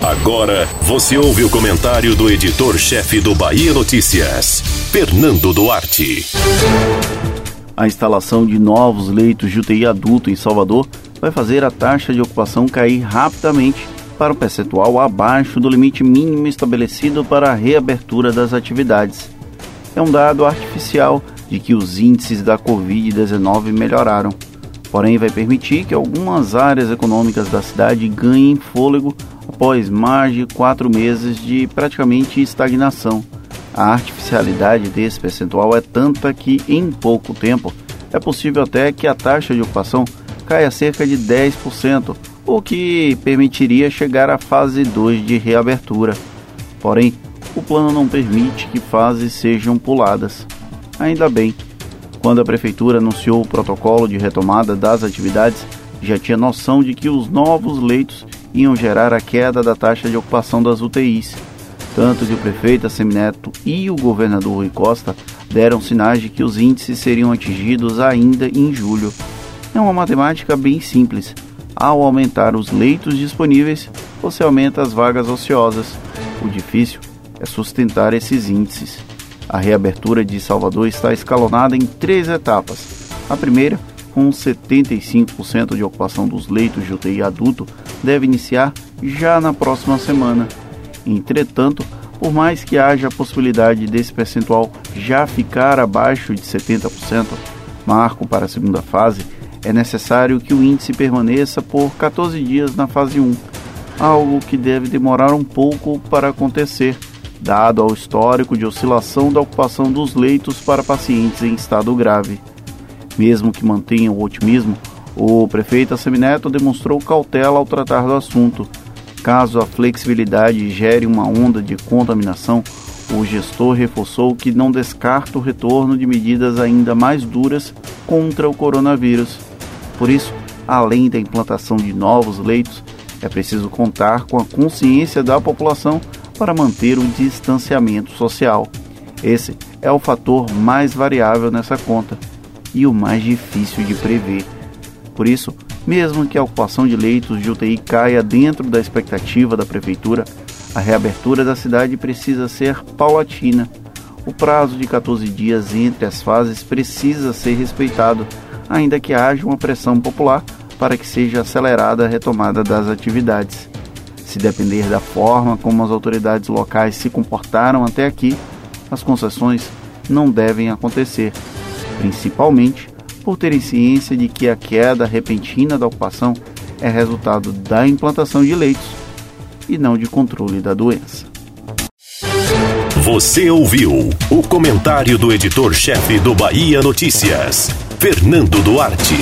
Agora você ouve o comentário do editor-chefe do Bahia Notícias, Fernando Duarte. A instalação de novos leitos de UTI adulto em Salvador vai fazer a taxa de ocupação cair rapidamente para um percentual abaixo do limite mínimo estabelecido para a reabertura das atividades. É um dado artificial de que os índices da Covid-19 melhoraram, porém vai permitir que algumas áreas econômicas da cidade ganhem fôlego após mais de quatro meses de praticamente estagnação. A artificialidade desse percentual é tanta que, em pouco tempo, é possível até que a taxa de ocupação caia cerca de 10%, o que permitiria chegar à fase 2 de reabertura. Porém, o plano não permite que fases sejam puladas. Ainda bem, quando a prefeitura anunciou o protocolo de retomada das atividades, já tinha noção de que os novos leitos iam gerar a queda da taxa de ocupação das UTIs. Tanto que o prefeito Assemineto e o governador Rui Costa deram sinais de que os índices seriam atingidos ainda em julho. É uma matemática bem simples. Ao aumentar os leitos disponíveis, você aumenta as vagas ociosas. O difícil é sustentar esses índices. A reabertura de Salvador está escalonada em três etapas. A primeira, com 75% de ocupação dos leitos de UTI adulto, deve iniciar já na próxima semana. Entretanto, por mais que haja a possibilidade desse percentual já ficar abaixo de 70%, marco para a segunda fase, é necessário que o índice permaneça por 14 dias na fase 1, algo que deve demorar um pouco para acontecer, dado ao histórico de oscilação da ocupação dos leitos para pacientes em estado grave. Mesmo que mantenha o otimismo, o prefeito Assemineto demonstrou cautela ao tratar do assunto. Caso a flexibilidade gere uma onda de contaminação, o gestor reforçou que não descarta o retorno de medidas ainda mais duras contra o coronavírus. Por isso, além da implantação de novos leitos, é preciso contar com a consciência da população para manter o distanciamento social. Esse é o fator mais variável nessa conta e o mais difícil de prever. Por isso, mesmo que a ocupação de leitos de UTI caia dentro da expectativa da prefeitura, a reabertura da cidade precisa ser paulatina. O prazo de 14 dias entre as fases precisa ser respeitado, ainda que haja uma pressão popular para que seja acelerada a retomada das atividades. Se depender da forma como as autoridades locais se comportaram até aqui, as concessões não devem acontecer, principalmente por terem ciência de que a queda repentina da ocupação é resultado da implantação de leitos e não de controle da doença. Você ouviu o comentário do editor-chefe do Bahia Notícias, Fernando Duarte.